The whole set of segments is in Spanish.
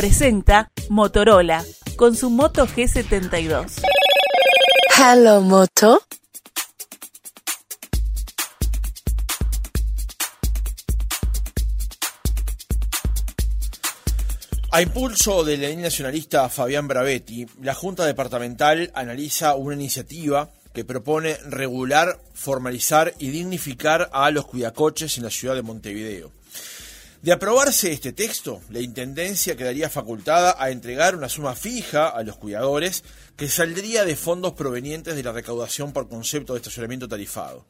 presenta Motorola con su Moto G72. Hello, Moto. A impulso de la ley nacionalista Fabián Bravetti, la Junta Departamental analiza una iniciativa que propone regular, formalizar y dignificar a los cuidacoches en la ciudad de Montevideo. De aprobarse este texto, la Intendencia quedaría facultada a entregar una suma fija a los cuidadores que saldría de fondos provenientes de la recaudación por concepto de estacionamiento tarifado.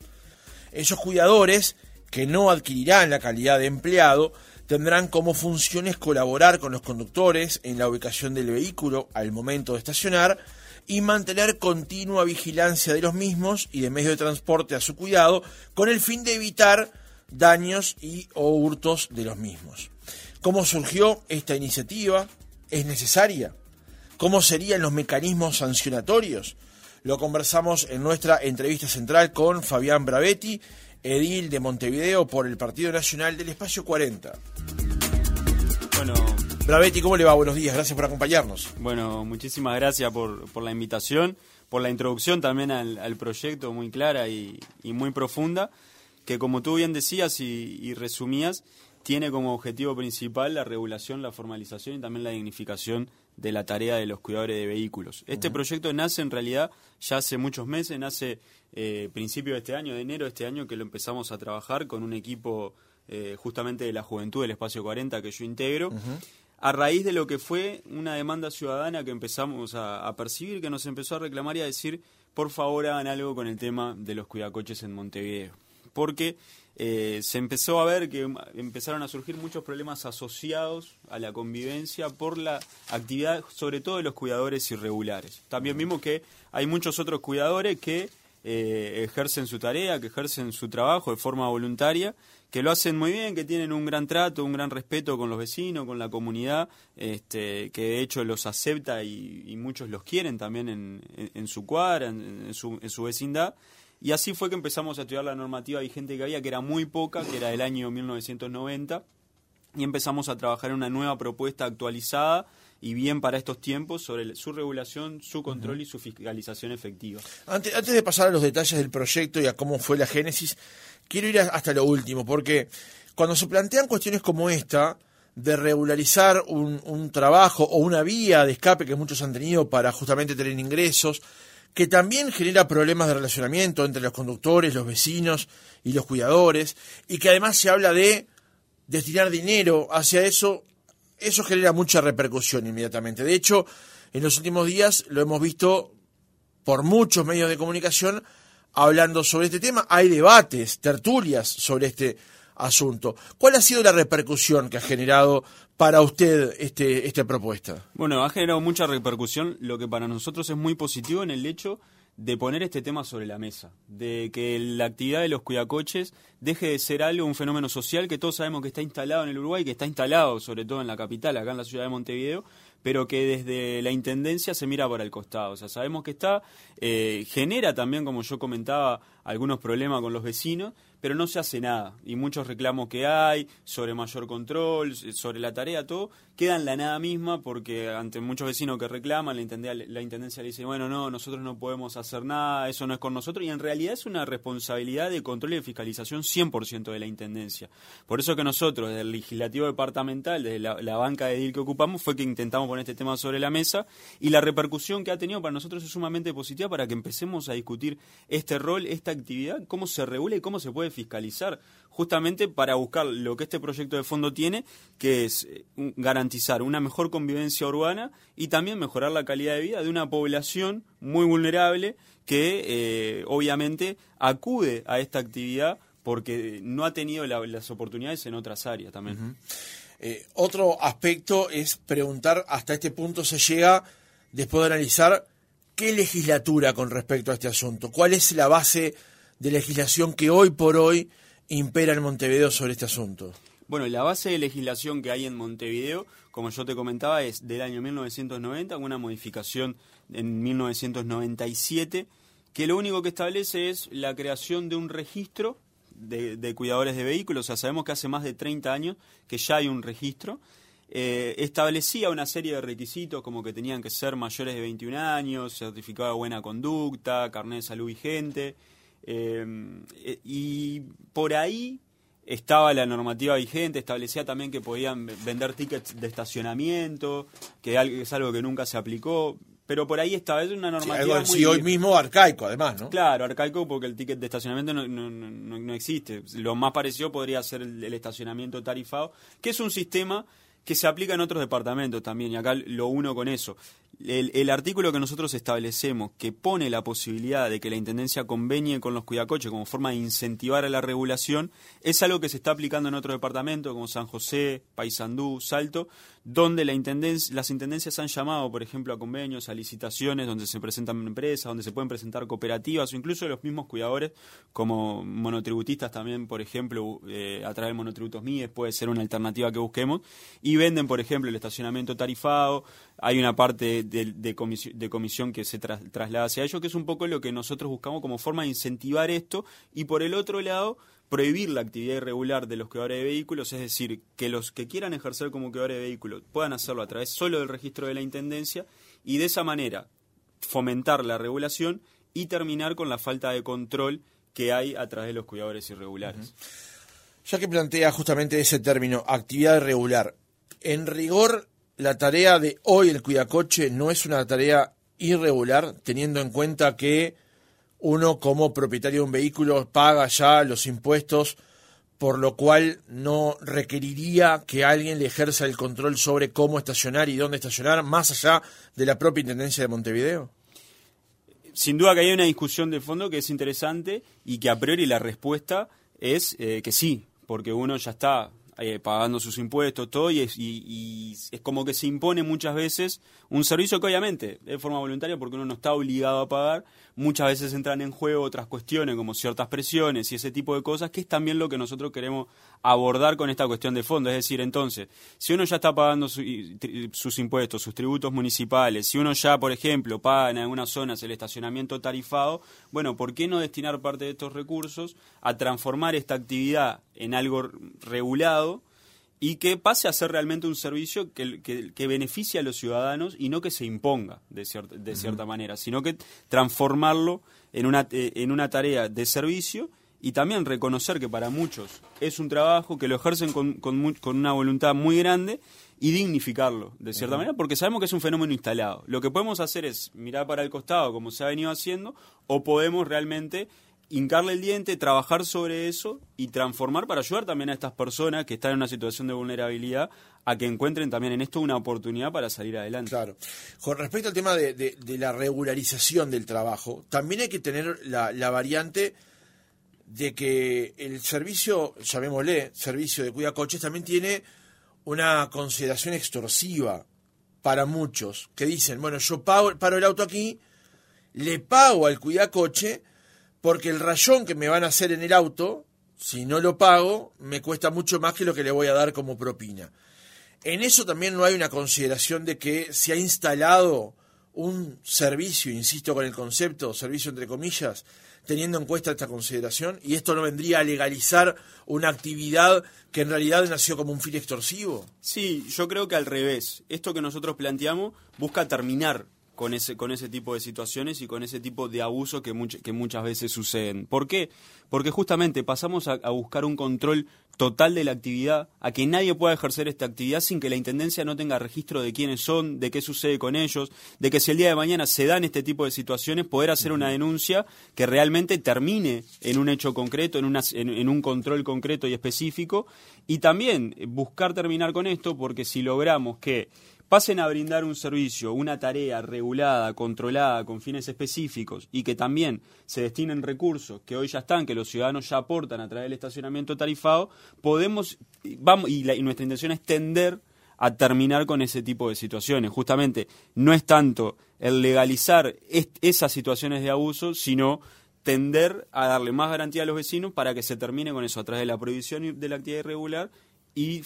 Esos cuidadores, que no adquirirán la calidad de empleado, tendrán como funciones colaborar con los conductores en la ubicación del vehículo al momento de estacionar y mantener continua vigilancia de los mismos y de medios de transporte a su cuidado con el fin de evitar daños y o hurtos de los mismos. ¿Cómo surgió esta iniciativa? ¿Es necesaria? ¿Cómo serían los mecanismos sancionatorios? Lo conversamos en nuestra entrevista central con Fabián Bravetti, edil de Montevideo por el Partido Nacional del Espacio 40. Bueno, Bravetti, ¿cómo le va? Buenos días, gracias por acompañarnos. bueno, muchísimas gracias por, por la invitación, por la introducción también al, al proyecto muy clara y, y muy profunda, que como tú bien decías y, y resumías, tiene como objetivo principal la regulación, la formalización y también la dignificación de la tarea de los cuidadores de vehículos. Este proyecto nace en realidad ya hace muchos meses, nace eh, principio de este año, de enero de este año, que lo empezamos a trabajar con un equipo eh, justamente de la Juventud del Espacio 40 que yo integro. A raíz de lo que fue una demanda ciudadana que empezamos a, a percibir, que nos empezó a reclamar y a decir, por favor hagan algo con el tema de los cuidacoches en Montevideo. Porque eh, se empezó a ver que empezaron a surgir muchos problemas asociados a la convivencia por la actividad, sobre todo de los cuidadores irregulares. También vimos que hay muchos otros cuidadores que eh, ejercen su tarea, que ejercen su trabajo de forma voluntaria, que lo hacen muy bien, que tienen un gran trato, un gran respeto con los vecinos, con la comunidad, este, que de hecho los acepta y, y muchos los quieren también en, en- en su cuadra, en, en su, en su vecindad. Y así fue que empezamos a estudiar la normativa vigente que había, que era muy poca, que era del año 1990, y empezamos a trabajar en una nueva propuesta actualizada y bien para estos tiempos sobre su regulación, su control y su fiscalización efectiva. Antes, antes de pasar a los detalles del proyecto y a cómo fue la génesis, quiero ir hasta lo último, porque cuando se plantean cuestiones como esta, de regularizar un, un trabajo o una vía de escape que muchos han tenido para justamente tener ingresos, que también genera problemas de relacionamiento entre los conductores, los vecinos y los cuidadores, y que además se habla de destinar dinero hacia eso, eso genera mucha repercusión inmediatamente. De hecho, en los últimos días lo hemos visto por muchos medios de comunicación hablando sobre este tema. Hay debates, tertulias sobre este asunto. ¿Cuál ha sido la repercusión que ha generado para usted este, esta propuesta? Bueno, ha generado mucha repercusión, lo que para nosotros es muy positivo en el hecho de poner este tema sobre la mesa, de que la actividad de los cuidacoches deje de ser algo, un fenómeno social que todos sabemos que está instalado en el Uruguay, que está instalado sobre todo en la capital, acá en la ciudad de Montevideo, pero que desde la Intendencia se mira para el costado. O sea, sabemos que está, eh, genera también, como yo comentaba, algunos problemas con los vecinos, pero no se hace nada. Y muchos reclamos que hay sobre mayor control, sobre la tarea, todo, queda en la nada misma porque ante muchos vecinos que reclaman, la intendencia, la intendencia le dice, bueno, no, nosotros no podemos hacer nada, eso no es con nosotros. Y en realidad es una responsabilidad de control y de fiscalización 100% de la intendencia. Por eso que nosotros, desde el legislativo departamental, desde la, la banca de DIL que ocupamos, fue que intentamos poner este tema sobre la mesa y la repercusión que ha tenido para nosotros es sumamente positiva para que empecemos a discutir este rol, esta actividad, cómo se regula y cómo se puede fiscalizar, justamente para buscar lo que este proyecto de fondo tiene, que es eh, garantizar una mejor convivencia urbana y también mejorar la calidad de vida de una población muy vulnerable que eh, obviamente acude a esta actividad porque no ha tenido la- las oportunidades en otras áreas también. Eh, otro aspecto es preguntar, hasta este punto se llega, después de analizar, qué legislatura con respecto a este asunto, cuál es la base de legislación que hoy por hoy impera en Montevideo sobre este asunto. Bueno, la base de legislación que hay en Montevideo, como yo te comentaba, es del año 1990, con una modificación en 1997, que lo único que establece es la creación de un registro de, de cuidadores de vehículos. O sea, sabemos que hace más de 30 años que ya hay un registro eh, establecía una serie de requisitos como que tenían que ser mayores de 21 años, certificado de buena conducta, carnet de salud vigente, eh, y por ahí estaba la normativa vigente, establecía también que podían vender tickets de estacionamiento, que es algo que nunca se aplicó pero por ahí estaba, es una normativa sí, hoy mismo arcaico además, ¿no? Claro, arcaico porque el ticket de estacionamiento no, no, no, existe. Lo más parecido podría ser el, estacionamiento tarifado, que es un sistema que se aplica en otros departamentos también, y acá lo uno con eso. El, artículo que nosotros establecemos, que pone la posibilidad de que la Intendencia convenie con los cuidacoches como forma de incentivar a la regulación, es algo que se está aplicando en otros departamentos como San José, Paysandú, Salto, donde la intendencia, las intendencias han llamado, por ejemplo, a convenios, a licitaciones, donde se presentan empresas, donde se pueden presentar cooperativas o incluso los mismos cuidadores, como monotributistas también, por ejemplo, eh, a través de monotributos MIES, puede ser una alternativa que busquemos, y venden, por ejemplo, el estacionamiento tarifado, hay una parte de, de, comisión, que se traslada hacia ello, que es un poco lo que nosotros buscamos como forma de incentivar esto, y por el otro lado, prohibir la actividad irregular de los cuidadores de vehículos, es decir, que los que quieran ejercer como cuidadores de vehículos puedan hacerlo a través solo del registro de la Intendencia y de esa manera fomentar la regulación y terminar con la falta de control que hay a través de los cuidadores irregulares. Ya que plantea justamente ese término, actividad irregular, en rigor la tarea de hoy el cuidacoche no es una tarea irregular, teniendo en cuenta que uno como propietario de un vehículo paga ya los impuestos, por lo cual no requeriría que alguien le ejerza el control sobre cómo estacionar y dónde estacionar, más allá de la propia Intendencia de Montevideo? Sin duda que hay una discusión de fondo que es interesante y que a priori la respuesta es eh, que sí, porque uno ya está eh, pagando sus impuestos, todo, y es, y, es como que se impone muchas veces un servicio que obviamente es de forma voluntaria porque uno no está obligado a pagar, muchas veces entran en juego otras cuestiones como ciertas presiones y ese tipo de cosas, que es también lo que nosotros queremos abordar con esta cuestión de fondo. Es decir, entonces, si uno ya está pagando sus impuestos, sus tributos municipales, si uno ya, por ejemplo, paga en algunas zonas el estacionamiento tarifado, bueno, ¿por qué no destinar parte de estos recursos a transformar esta actividad en algo regulado? Y que pase a ser realmente un servicio que, que, beneficie a los ciudadanos y no que se imponga de, de cierta manera, sino que transformarlo en una, eh, en una tarea de servicio y también reconocer que para muchos es un trabajo que lo ejercen con, con, con una voluntad muy grande y dignificarlo, de cierta manera, porque sabemos que es un fenómeno instalado. Lo que podemos hacer es mirar para el costado, como se ha venido haciendo, o podemos realmente hincarle el diente, trabajar sobre eso y transformar para ayudar también a estas personas que están en una situación de vulnerabilidad a que encuentren también en esto una oportunidad para salir adelante. Claro. Con respecto al tema de, la regularización del trabajo, también hay que tener la, variante de que el servicio, llamémosle, servicio de cuida coches, también tiene una consideración extorsiva para muchos que dicen, bueno, yo pago, paro el auto aquí, le pago al cuidacoche porque el rayón que me van a hacer en el auto, si no lo pago, me cuesta mucho más que lo que le voy a dar como propina. En eso también no hay una consideración de que se ha instalado un servicio, insisto con el concepto, servicio entre comillas, teniendo en cuenta esta consideración, y esto no vendría a legalizar una actividad que en realidad nació como un fin extorsivo. Sí, yo creo que al revés. Esto que nosotros planteamos busca terminar con ese, con ese tipo de situaciones y con ese tipo de abusos que, que muchas veces suceden. ¿Por qué? Porque justamente pasamos a, buscar un control total de la actividad, a que nadie pueda ejercer esta actividad sin que la Intendencia no tenga registro de quiénes son, de qué sucede con ellos, de que si el día de mañana se dan este tipo de situaciones, poder hacer una denuncia que realmente termine en un hecho concreto, en, una, en un control concreto y específico, y también buscar terminar con esto, porque si logramos que pasen a brindar un servicio, una tarea regulada, controlada, con fines específicos y que también se destinen recursos que hoy ya están, que los ciudadanos ya aportan a través del estacionamiento tarifado, podemos, vamos, y, nuestra intención es tender a terminar con ese tipo de situaciones. Justamente no es tanto el legalizar esas situaciones de abuso, sino tender a darle más garantía a los vecinos para que se termine con eso a través de la prohibición de la actividad irregular y,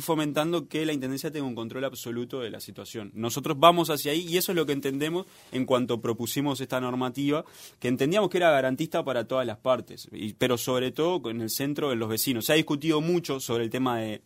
fomentando que la Intendencia tenga un control absoluto de la situación. Nosotros vamos hacia ahí y eso es lo que entendemos en cuanto propusimos esta normativa, que entendíamos que era garantista para todas las partes, pero sobre todo en el centro de los vecinos. Se ha discutido mucho sobre el tema de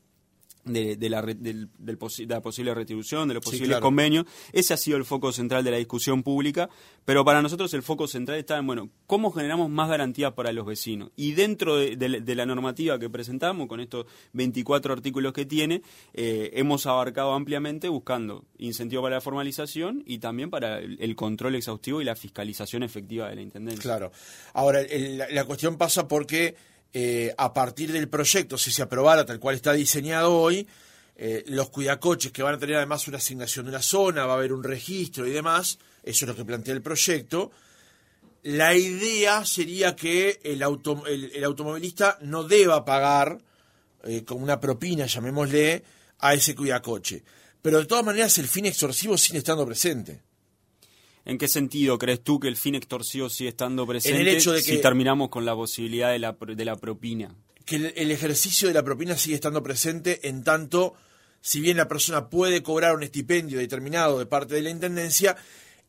de, de la, posi- de la posible retribución, de los Sí, posibles claro. convenios. Ese ha sido el foco central de la discusión pública, pero para nosotros el foco central está en, bueno, ¿cómo generamos más garantías para los vecinos? Y dentro de, de- de la normativa que presentamos, con estos 24 artículos que tiene, eh, hemos abarcado ampliamente buscando incentivo para la formalización y también para el, el control exhaustivo y la fiscalización efectiva de la Intendencia. Claro. Ahora, el- la, la cuestión pasa porque eh, a partir del proyecto, si se aprobara tal cual está diseñado hoy, eh, los cuidacoches que van a tener además una asignación de una zona, va a haber un registro y demás, eso es lo que plantea el proyecto. La idea sería que el, auto- el- automovilista no deba pagar eh, con una propina, llamémosle, a ese cuidacoche. Pero de todas maneras el fin extorsivo sigue estando presente. ¿En qué sentido crees tú que el fin extorsivo sigue estando presente En el hecho de si que- terminamos con la posibilidad de la, de la propina? que el, el ejercicio de la propina sigue estando presente en tanto, si bien la persona puede cobrar un estipendio determinado de parte de la Intendencia,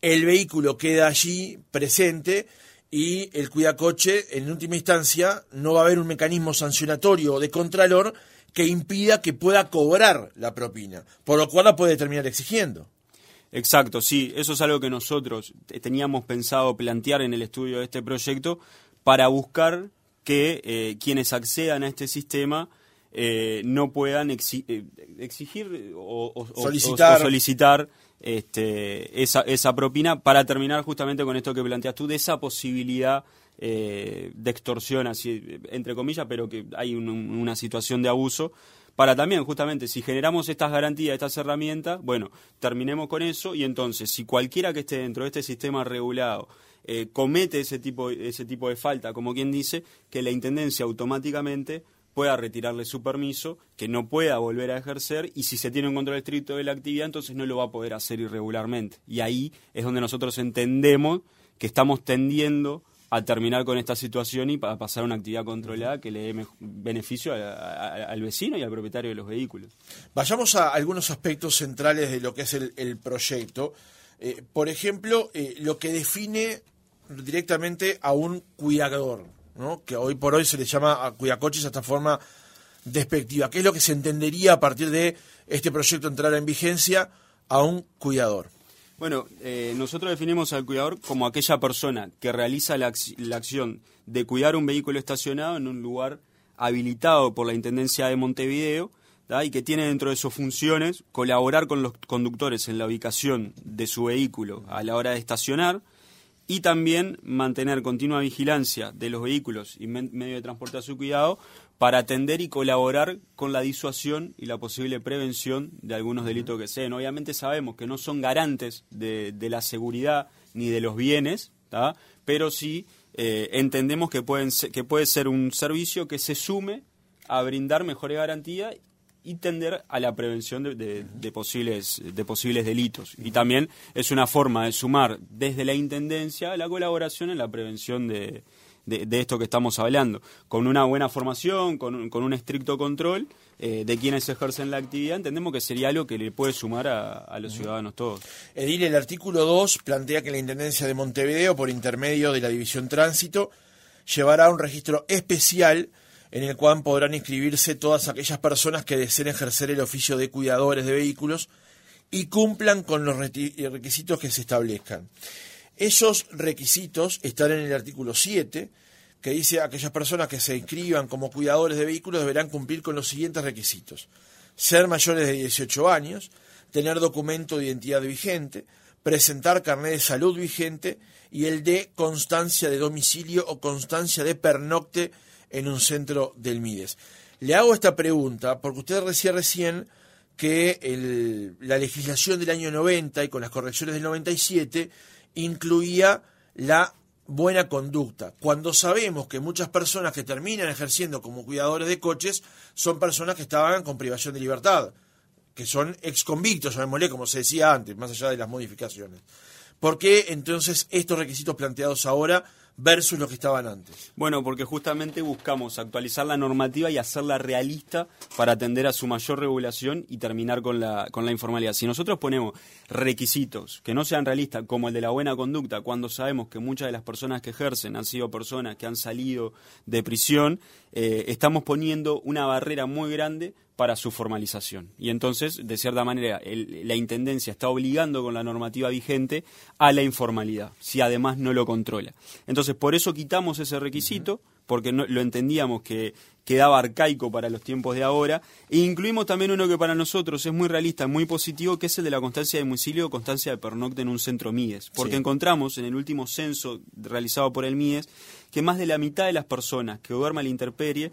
el vehículo queda allí presente y el cuidacoche, en última instancia, no va a haber un mecanismo sancionatorio o de contralor que impida que pueda cobrar la propina, por lo cual la puede terminar exigiendo. Exacto, sí, eso es algo que nosotros te- teníamos pensado plantear en el estudio de este proyecto para buscar que eh, quienes accedan a este sistema eh, no puedan exi- eh, exigir o, Solicitar. o solicitar este, esa, esa propina para terminar justamente con esto que planteas tú, de esa posibilidad eh, de extorsión, así, entre comillas, pero que hay un- una situación de abuso para también, justamente, si generamos estas garantías, estas herramientas, bueno, terminemos con eso y entonces, si cualquiera que esté dentro de este sistema regulado eh, comete ese tipo, ese tipo de falta, como quien dice, que la Intendencia automáticamente pueda retirarle su permiso, que no pueda volver a ejercer y si se tiene un control estricto de la actividad, entonces no lo va a poder hacer irregularmente. Y ahí es donde nosotros entendemos que estamos tendiendo a terminar con esta situación y para pasar a una actividad controlada que le dé beneficio a- a- al vecino y al propietario de los vehículos. Vayamos a algunos aspectos centrales de lo que es el, proyecto. Eh, por ejemplo, eh, lo que define directamente a un cuidador, ¿no? que hoy por hoy se le llama a cuidacoches de esta forma despectiva. ¿Qué es lo que se entendería a partir de este proyecto entrar en vigencia a un cuidador? Bueno, eh, nosotros definimos al cuidador como aquella persona que realiza la, la acción de cuidar un vehículo estacionado en un lugar habilitado por la Intendencia de Montevideo y que tiene dentro de sus funciones colaborar con los conductores en la ubicación de su vehículo a la hora de estacionar y también mantener continua vigilancia de los vehículos y medio de transporte a su cuidado para atender y colaborar con la disuasión y la posible prevención de algunos delitos que sean. Obviamente sabemos que no son garantes de, de la seguridad ni de los bienes, ¿tá? pero sí eh, entendemos que, pueden ser- que puede ser un servicio que se sume a brindar mejores garantías y tender a la prevención de, de- posibles, de posibles delitos. Y también es una forma de sumar desde la Intendencia la colaboración en la prevención de, de- de esto que estamos hablando. Con una buena formación, con un, con un estricto control eh, de quienes ejercen la actividad, entendemos que sería algo que le puede sumar a, a los ciudadanos todos. Edil, el artículo 2 plantea que la Intendencia de Montevideo, por intermedio de la División Tránsito, llevará un registro especial en el cual podrán inscribirse todas aquellas personas que deseen ejercer el oficio de cuidadores de vehículos y cumplan con los reti- requisitos que se establezcan. Esos requisitos están en el artículo 7, que dice aquellas personas que se inscriban como cuidadores de vehículos deberán cumplir con los siguientes requisitos. Ser mayores de 18 años, tener documento de identidad vigente, presentar carnet de salud vigente y el de constancia de domicilio o constancia de pernocte en un centro del MIDES. Le hago esta pregunta porque usted decía recién que la legislación del año 90 y con las correcciones del 97 incluía la buena conducta, cuando sabemos que muchas personas que terminan ejerciendo como cuidadores de coches son personas que estaban con privación de libertad, que son exconvictos, llamémosle como se decía antes, más allá de las modificaciones. ¿Por qué entonces estos requisitos planteados ahora versus los que estaban antes? Bueno, porque justamente buscamos actualizar la normativa y hacerla realista para atender a su mayor regulación y terminar con la, con la informalidad. Si nosotros ponemos requisitos que no sean realistas, como el de la buena conducta, cuando sabemos que muchas de las personas que ejercen han sido personas que han salido de prisión, eh, estamos poniendo una barrera muy grande para su formalización. Y entonces, de cierta manera, la Intendencia está obligando con la normativa vigente a la informalidad, si además no lo controla. Entonces, por eso quitamos ese requisito, porque no, lo entendíamos que quedaba arcaico para los tiempos de ahora, e incluimos también uno que para nosotros es muy realista, muy positivo, que es el de la constancia de domicilio o constancia de pernocte en un centro MIDES, porque encontramos en el último censo realizado por el MIDES que más de la mitad de las personas que duermen a la intemperie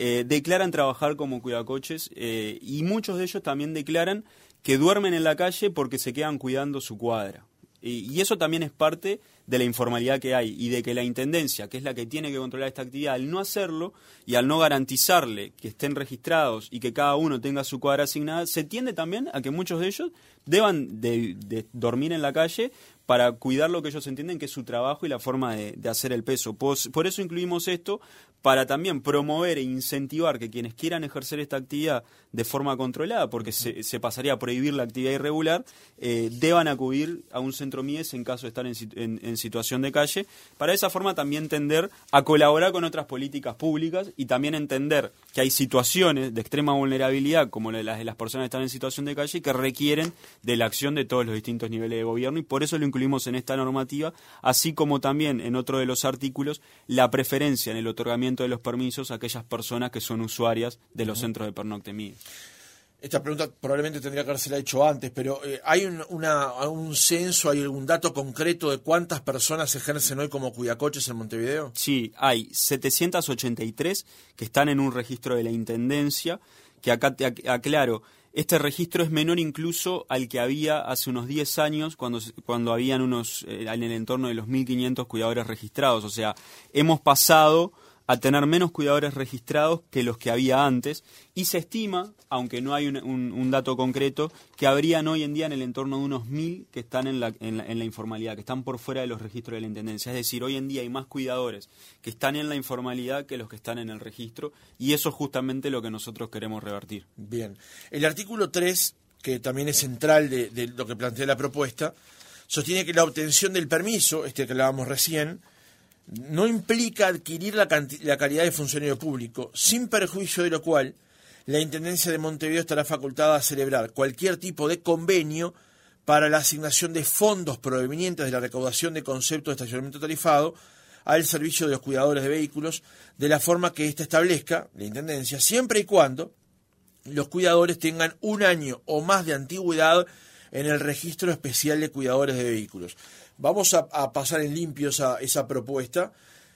eh, declaran trabajar como cuidacoches eh, y muchos de ellos también declaran que duermen en la calle porque se quedan cuidando su cuadra. Y, eso también es parte de la informalidad que hay y de que la Intendencia, que es la que tiene que controlar esta actividad, al no hacerlo y al no garantizarle que estén registrados y que cada uno tenga su cuadra asignada, se tiende también a que muchos de ellos deban de, dormir en la calle para cuidar lo que ellos entienden que es su trabajo y la forma de, hacer el peso. por eso incluimos esto, para también promover e incentivar que quienes quieran ejercer esta actividad de forma controlada, porque se, pasaría a prohibir la actividad irregular, eh, deban acudir a un centro MIES en caso de estar en, situación de calle, para de esa forma también tender a colaborar con otras políticas públicas y también entender que hay situaciones de extrema vulnerabilidad, como las de las personas que están en situación de calle, que requieren de la acción de todos los distintos niveles de gobierno y por eso lo incluimos en esta normativa, así como también en otro de los artículos la preferencia en el otorgamiento de los permisos a aquellas personas que son usuarias de los centros de pernocte Esta pregunta probablemente tendría que haberse hecho antes, pero eh, ¿hay un, un censo, hay algún dato concreto de cuántas personas ejercen hoy como cuidacoches en Montevideo? Sí, hay 783 que están en un registro de la Intendencia, que acá te aclaro, este registro es menor incluso al que había hace unos 10 años cuando, cuando habían unos eh, en el entorno de los 1.500 cuidadores registrados. O sea, hemos pasado a tener menos cuidadores registrados que los que había antes y se estima, aunque no hay un, dato concreto, que habrían hoy en día en el entorno de unos mil que están en la, en, la, informalidad, que están por fuera de los registros de la Intendencia. Es decir, hoy en día hay más cuidadores que están en la informalidad que los que están en el registro y eso es justamente lo que nosotros queremos revertir. Bien. El artículo 3, que también es central de, de lo que plantea la propuesta, sostiene que la obtención del permiso, este que hablábamos recién, no implica adquirir la, calidad de funcionario público, sin perjuicio de lo cual la Intendencia de Montevideo estará facultada a celebrar cualquier tipo de convenio para la asignación de fondos provenientes de la recaudación de conceptos de estacionamiento tarifado al servicio de los cuidadores de vehículos de la forma que ésta establezca, la Intendencia, siempre y cuando los cuidadores tengan un año o más de antigüedad en el registro especial de cuidadores de vehículos. Vamos a, pasar en limpio esa, esa propuesta.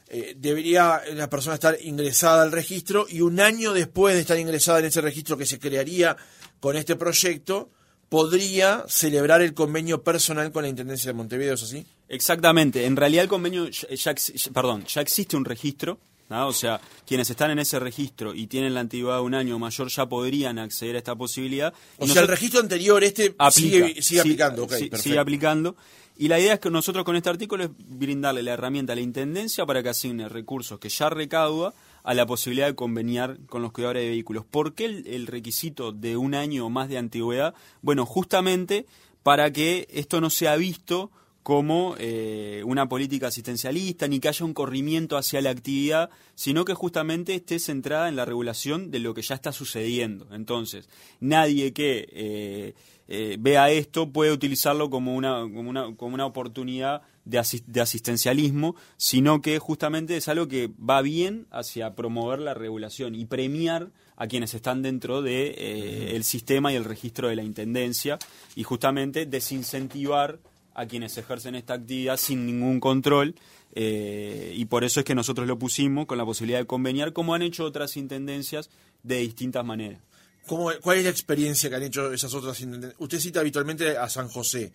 Eh, debería la persona estar ingresada al registro y un año después de estar ingresada en ese registro que se crearía con este proyecto, podría celebrar el convenio personal con la Intendencia de Montevideo, ¿es así? Exactamente. En realidad el convenio, ya, perdón, ya existe un registro, o sea, quienes están en ese registro y tienen la antigüedad de un año mayor ya podrían acceder a esta posibilidad. O sea, el registro anterior este sigue, aplicando, sigue aplicando. Y la idea es que nosotros con este artículo es brindarle la herramienta a la Intendencia para que asigne recursos que ya recauda a la posibilidad de conveniar con los cuidadores de vehículos. ¿Por qué el, requisito de un año o más de antigüedad? Bueno, justamente para que esto no sea visto como eh, una política asistencialista, ni que haya un corrimiento hacia la actividad, sino que justamente esté centrada en la regulación de lo que ya está sucediendo. Entonces, nadie que eh, eh, vea esto puede utilizarlo como una, como una, como una oportunidad de, asistencialismo, sino que justamente es algo que va bien hacia promover la regulación y premiar a quienes están dentro de, el sistema y el registro de la Intendencia y justamente desincentivar a quienes ejercen esta actividad sin ningún control eh, y por eso es que nosotros lo pusimos con la posibilidad de conveniar como han hecho otras intendencias de distintas maneras. ¿Cuál es la experiencia que han hecho esas otras intendencias? Usted cita habitualmente a San José.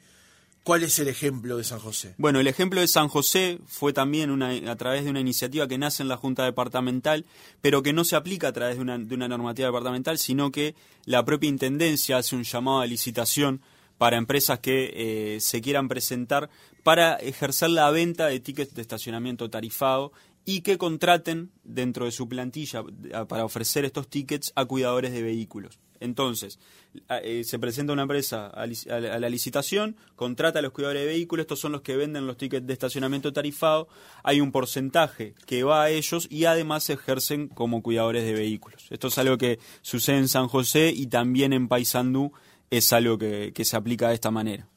¿Cuál es el ejemplo de San José? Bueno, el ejemplo de San José fue también una, a través de una iniciativa que nace en la Junta Departamental, pero que no se aplica a través de una, de una normativa departamental, sino que la propia Intendencia hace un llamado a licitación para empresas que eh, se quieran presentar para ejercer la venta de tickets de estacionamiento tarifado y que contraten dentro de su plantilla para ofrecer estos tickets a cuidadores de vehículos. Entonces, eh, se presenta una empresa a, la licitación, contrata a los cuidadores de vehículos, estos son los que venden los tickets de estacionamiento tarifado, hay un porcentaje que va a ellos y además ejercen como cuidadores de vehículos. Esto es algo que sucede en San José y también en Paysandú es algo que se aplica de esta manera.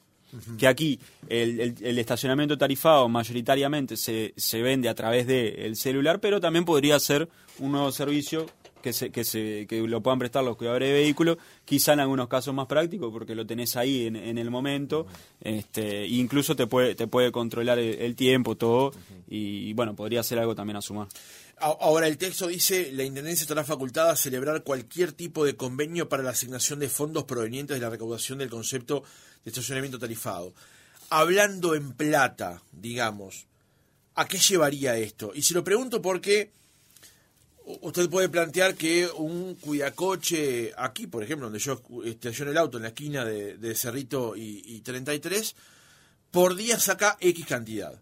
Que aquí el, estacionamiento tarifado mayoritariamente se, se vende a través del celular, pero también podría ser un nuevo servicio que, se, que, se, que lo puedan prestar los cuidadores de vehículos, quizá en algunos casos más prácticos, porque lo tenés ahí en, en el momento, este, incluso te puede, te puede controlar el, tiempo, todo, y bueno, podría ser algo también a sumar. Ahora, el texto dice, la Intendencia estará facultada a celebrar cualquier tipo de convenio para la asignación de fondos provenientes de la recaudación del concepto de estacionamiento tarifado. Hablando en plata, digamos, ¿a qué llevaría esto? Y se lo pregunto porque usted puede plantear que un cuidacoche aquí, por ejemplo, donde yo estaciono el auto en la esquina de, Cerrito y, y 33, por día saca X cantidad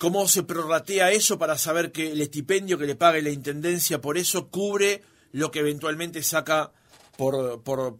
¿Cómo se prorratea eso para saber que el estipendio que le pague la Intendencia por eso cubre lo que eventualmente saca por, por,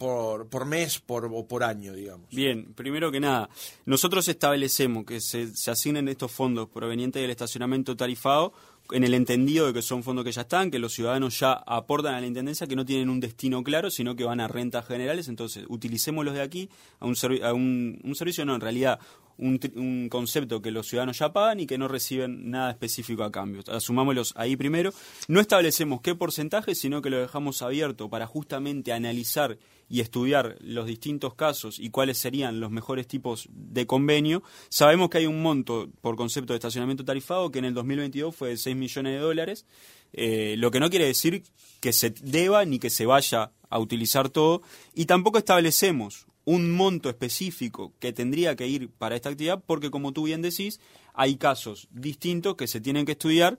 por, mes por, o por año, digamos? Bien, primero que nada, nosotros establecemos que se, asignen estos fondos provenientes del estacionamiento tarifado en el entendido de que son fondos que ya están, que los ciudadanos ya aportan a la Intendencia, que no tienen un destino claro, sino que van a rentas generales, entonces utilicémoslos de aquí a un, a un, un servicio, no, en realidad un, concepto que los ciudadanos ya pagan y que no reciben nada específico a cambio. Asumámoslos ahí primero. No establecemos qué porcentaje, sino que lo dejamos abierto para justamente analizar y estudiar los distintos casos y cuáles serían los mejores tipos de convenio. Sabemos que hay un monto por concepto de estacionamiento tarifado que en el 2022 fue de 6 millones de dólares, eh, lo que no quiere decir que se deba ni que se vaya a utilizar todo y tampoco establecemos un monto específico que tendría que ir para esta actividad, porque como tú bien decís, hay casos distintos que se tienen que estudiar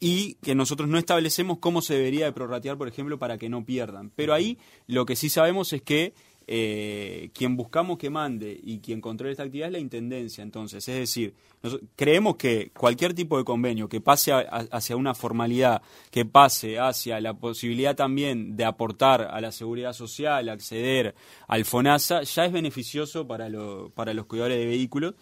y que nosotros no establecemos cómo se debería de prorratear, por ejemplo, para que no pierdan. Pero ahí lo que sí sabemos es que eh, quien buscamos que mande y quien controle esta actividad es la Intendencia. Entonces, es decir, creemos que cualquier tipo de convenio que pase hacia una formalidad, que pase hacia la posibilidad también de aportar a la seguridad social, acceder al FONASA, ya es beneficioso para, para los cuidadores de vehículos.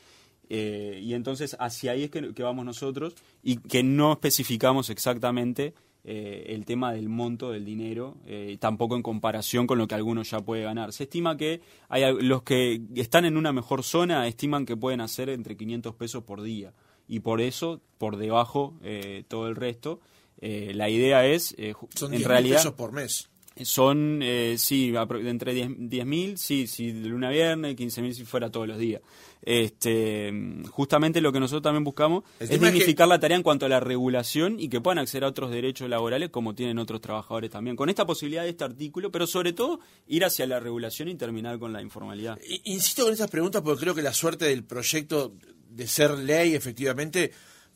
Eh, y entonces hacia ahí es que vamos nosotros y que no especificamos exactamente eh, el tema del monto del dinero, eh, tampoco en comparación con lo que alguno ya puede ganar. Se estima que hay, los que están en una mejor zona estiman que pueden hacer entre 500 pesos por día y por eso, por debajo, eh, todo el resto. la idea es, Son en realidad, pesos por mes. Son, eh, sí, entre 10.000, sí, sí, de luna a viernes, 15.000 si fuera todos los días. Este, justamente lo que nosotros también buscamos es dignificar la tarea en cuanto a la regulación y que puedan acceder a otros derechos laborales como tienen otros trabajadores también. Con esta posibilidad de este artículo, pero sobre todo ir hacia la regulación y terminar con la informalidad. Insisto con estas preguntas porque creo que la suerte del proyecto de ser ley efectivamente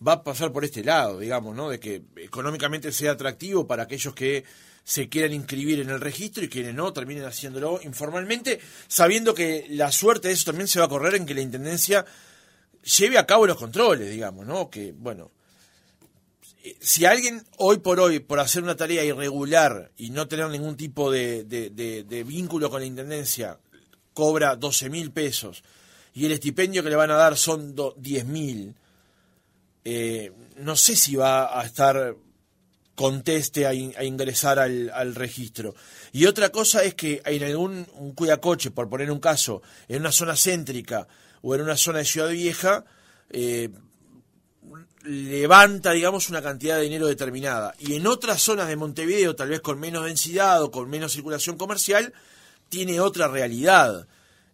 va a pasar por este lado, digamos, ¿no? De que económicamente sea atractivo para aquellos que se quieran inscribir en el registro y quienes no terminen haciéndolo informalmente, sabiendo que la suerte de eso también se va a correr en que la Intendencia lleve a cabo los controles, digamos, ¿no? Que, bueno, si alguien hoy por hoy, por hacer una tarea irregular y no tener ningún tipo de, de, vínculo con la Intendencia, cobra 12 mil pesos y el estipendio que le van a dar son 10 mil, eh, no sé si va a estar conteste a, ingresar al, registro. Y otra cosa es que en algún un cuidacoche, por poner un caso, en una zona céntrica o en una zona de Ciudad Vieja, eh, levanta, digamos, una cantidad de dinero determinada. Y en otras zonas de Montevideo, tal vez con menos densidad o con menos circulación comercial, tiene otra realidad.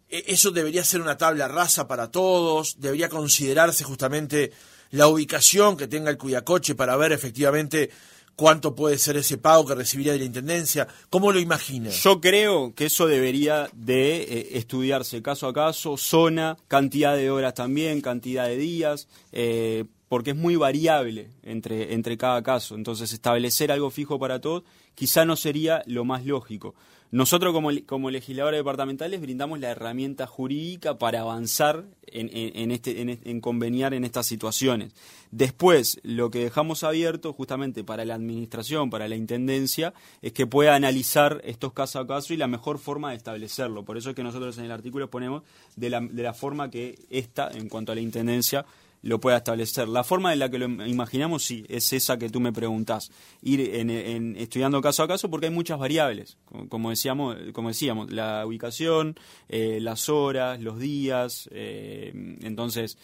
E, eso debería ser una tabla rasa para todos, debería considerarse justamente la ubicación que tenga el cuidacoche para ver efectivamente cuánto puede ser ese pago que recibiría de la Intendencia? ¿Cómo lo imagina? Yo creo que eso debería de eh, estudiarse caso a caso, zona, cantidad de horas también, cantidad de días, eh, porque es muy variable entre, entre cada caso. Entonces, establecer algo fijo para todos quizá no sería lo más lógico. Nosotros como, como legisladores departamentales brindamos la herramienta jurídica para avanzar en, en, este, en, conveniar en estas situaciones. Después, lo que dejamos abierto justamente para la administración, para la intendencia, es que pueda analizar estos caso a caso y la mejor forma de establecerlo. Por eso es que nosotros en el artículo ponemos de la, de la forma que esta, en cuanto a la intendencia, lo pueda establecer. La forma en la que lo imaginamos, sí, es esa que tú me preguntás. Ir en, estudiando caso a caso porque hay muchas variables. Como, decíamos, como decíamos, la ubicación, eh, las horas, los días. Eh, entonces,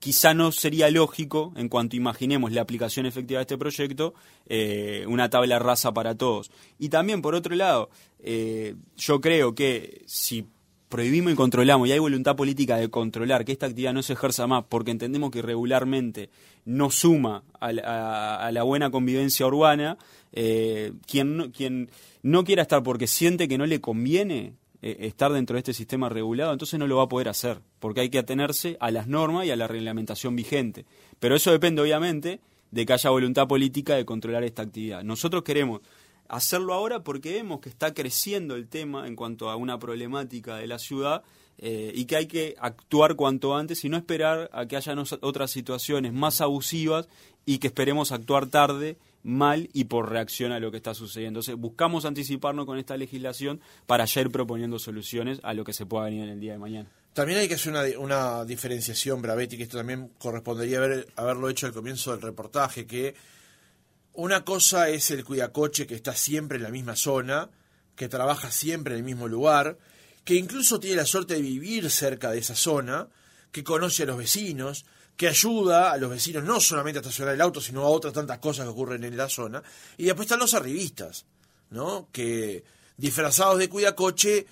quizá no sería lógico, en cuanto imaginemos la aplicación efectiva de este proyecto, eh, una tabla rasa para todos. Y también, por otro lado, yo creo que si prohibimos y controlamos y hay voluntad política de controlar que esta actividad no se ejerza más porque entendemos que regularmente no suma a la, buena convivencia urbana, eh, quien, no, quien no quiera estar porque siente que no le conviene eh, estar dentro de este sistema regulado, entonces no lo va a poder hacer, porque hay que atenerse a las normas y a la reglamentación vigente. Pero eso depende obviamente de que haya voluntad política de controlar esta actividad. Nosotros queremos hacerlo ahora porque vemos que está creciendo el tema en cuanto a una problemática de la ciudad eh, y que hay que actuar cuanto antes y no esperar a que haya otras situaciones más abusivas y que esperemos actuar tarde, mal y por reacción a lo que está sucediendo. Entonces buscamos anticiparnos con esta legislación para ya ir proponiendo soluciones a lo que se pueda venir en el día de mañana. También hay que hacer una, una diferenciación, Bravetti, que esto también correspondería haber, haberlo hecho al comienzo del reportaje, que una cosa es el cuidacoche que está siempre en la misma zona, que trabaja siempre en el mismo lugar, que incluso tiene la suerte de vivir cerca de esa zona, que conoce a los vecinos, que ayuda a los vecinos no solamente a estacionar el auto, sino a otras tantas cosas que ocurren en la zona. Y después están los arribistas, ¿no? Que disfrazados de cuidacoche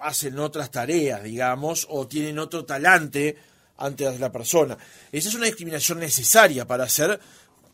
hacen otras tareas, digamos, o tienen otro talante ante la persona. Esa es una discriminación necesaria para hacer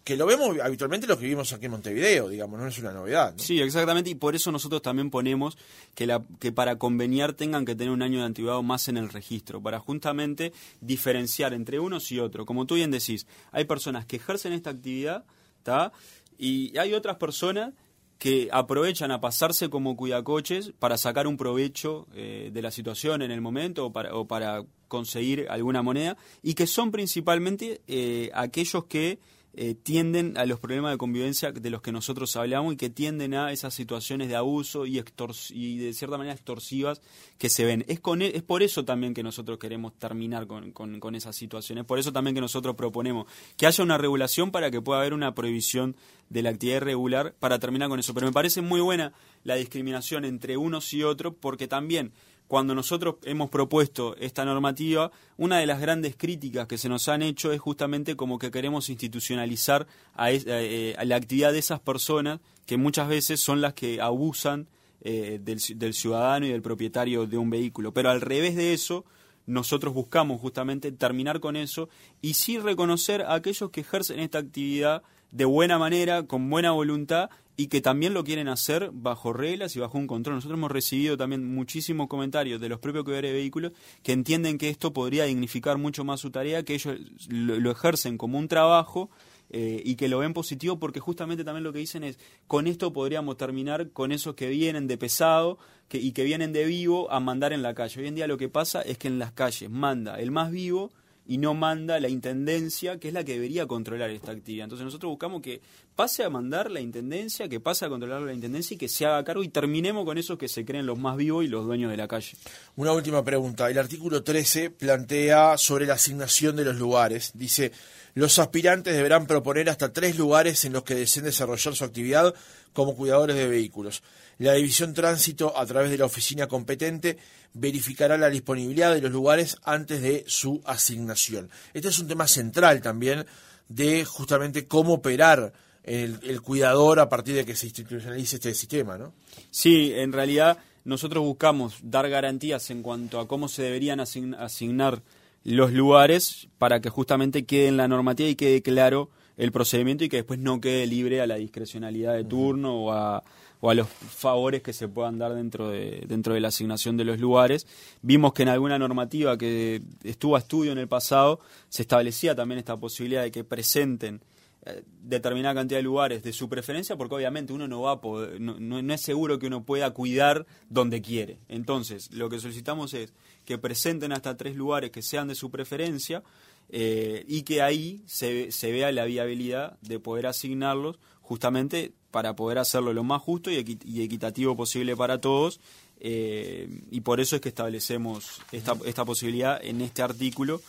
que lo vemos habitualmente lo que vivimos aquí en Montevideo, digamos, no es una novedad. Sí, exactamente, y por eso nosotros también ponemos que, la, que para conveniar tengan que tener un año de antigüedad más en el registro, para justamente diferenciar entre unos y otros. Como tú bien decís, hay personas que ejercen esta actividad, ¿está? Y hay otras personas que aprovechan a pasarse como cuidacoches para sacar un provecho eh, de la situación en el momento o para, o para conseguir alguna moneda, y que son principalmente eh, aquellos que eh, tienden a los problemas de convivencia de los que nosotros hablamos y que tienden a esas situaciones de abuso y, de cierta manera extorsivas que se ven. Es, e, es por eso también que nosotros queremos terminar con, con, con esas situaciones, por eso también que nosotros proponemos que haya una regulación para que pueda haber una prohibición de la actividad irregular para terminar con eso. Pero me parece muy buena la discriminación entre unos y otros porque también cuando nosotros hemos propuesto esta normativa, una de las grandes críticas que se nos han hecho es justamente como que queremos institucionalizar a, eh, la actividad de esas personas que muchas veces son las que abusan eh, del, del ciudadano y del propietario de un vehículo. Pero al revés de eso, nosotros buscamos justamente terminar con eso y sí reconocer a aquellos que ejercen esta actividad de buena manera, con buena voluntad y que también lo quieren hacer bajo reglas y bajo un control. Nosotros hemos recibido también muchísimos comentarios de los propios cuidadores de vehículos que entienden que esto podría dignificar mucho más su tarea, que ellos lo, ejercen como un trabajo eh, y que lo ven positivo porque justamente también lo que dicen es con esto podríamos terminar con esos que vienen de pesado que, y que vienen de vivo a mandar en la calle. Hoy en día lo que pasa es que en las calles manda el más vivo y no manda la intendencia, que es la que debería controlar esta actividad. Entonces nosotros buscamos que pase a mandar la intendencia, que pase a controlar la intendencia y que se haga cargo y terminemos con esos que se creen los más vivos y los dueños de la calle. Una última pregunta. El artículo 13 plantea sobre la asignación de los lugares. Dice, los aspirantes deberán proponer hasta tres lugares en los que deseen desarrollar su actividad como cuidadores de vehículos. La División Tránsito, a través de la oficina competente, verificará la disponibilidad de los lugares antes de su asignación. Este es un tema central también de justamente cómo operar el, cuidador a partir de que se institucionalice este sistema, ¿no? Sí, en realidad nosotros buscamos dar garantías en cuanto a cómo se deberían asignar los lugares para que justamente quede en la normativa y quede claro el procedimiento y que después no quede libre a la discrecionalidad de turno o a o a los favores que se puedan dar dentro de, dentro de la asignación de los lugares. Vimos que en alguna normativa que estuvo a estudio en el pasado se establecía también esta posibilidad de que presenten eh, determinada cantidad de lugares de su preferencia, porque obviamente uno no va a poder, no, no, es seguro que uno pueda cuidar donde quiere. Entonces, lo que solicitamos es que presenten hasta tres lugares que sean de su preferencia eh, y que ahí se, se vea la viabilidad de poder asignarlos justamente para poder hacerlo lo más justo y, equitativo posible para todos. Eh, y por eso es que establecemos esta, esta posibilidad en este artículo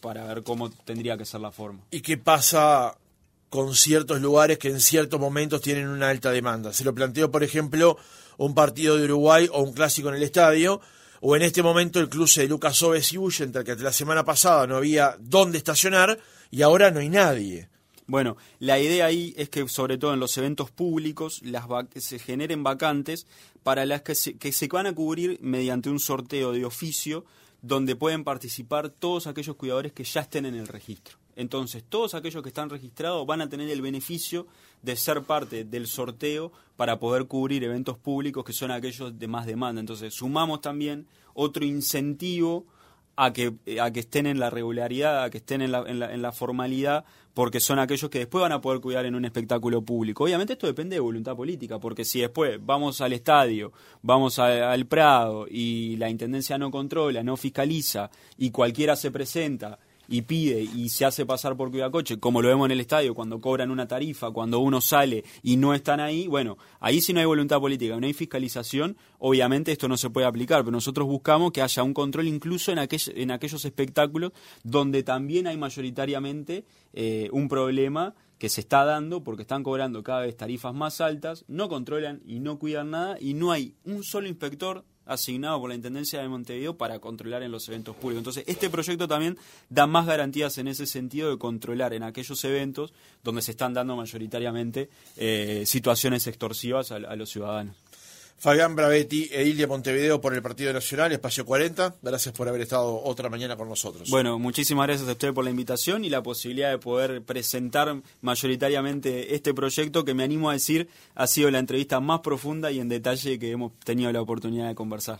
para ver cómo tendría que ser la forma. ¿Y qué pasa con ciertos lugares que en ciertos momentos tienen una alta demanda? Se lo planteo, por ejemplo, un partido de Uruguay o un clásico en el estadio, o en este momento el cruce de Lucas Oves y Bullenter, que la semana pasada no había dónde estacionar y ahora no hay nadie. Bueno, la idea ahí es que sobre todo en los eventos públicos las se generen vacantes para las que se, que se van a cubrir mediante un sorteo de oficio donde pueden participar todos aquellos cuidadores que ya estén en el registro. Entonces, todos aquellos que están registrados van a tener el beneficio de ser parte del sorteo para poder cubrir eventos públicos que son aquellos de más demanda. Entonces, sumamos también otro incentivo a que, a que estén en la regularidad, a que estén en la, en la, formalidad, porque son aquellos que después van a poder cuidar en un espectáculo público. Obviamente esto depende de voluntad política, porque si después vamos al estadio, vamos al Prado y la Intendencia no controla, no fiscaliza y cualquiera se presenta y pide y se hace pasar por cuidacoche, como lo vemos en el estadio, cuando cobran una tarifa, cuando uno sale y no están ahí, bueno, ahí si no hay voluntad política, no hay fiscalización, obviamente esto no se puede aplicar, pero nosotros buscamos que haya un control incluso en, en aquellos espectáculos donde también hay mayoritariamente eh, un problema que se está dando porque están cobrando cada vez tarifas más altas, no controlan y no cuidan nada y no hay un solo inspector asignado por la Intendencia de Montevideo para controlar en los eventos públicos. Entonces, este proyecto también da más garantías en ese sentido de controlar en aquellos eventos donde se están dando mayoritariamente eh, situaciones extorsivas a los ciudadanos. Fabián Bravetti, Edil de Montevideo por el Partido Nacional, Espacio 40. Gracias por haber estado otra mañana con nosotros. Bueno, muchísimas gracias a usted por la invitación y la posibilidad de poder presentar mayoritariamente este proyecto que me animo a decir ha sido la entrevista más profunda y en detalle que hemos tenido la oportunidad de conversar.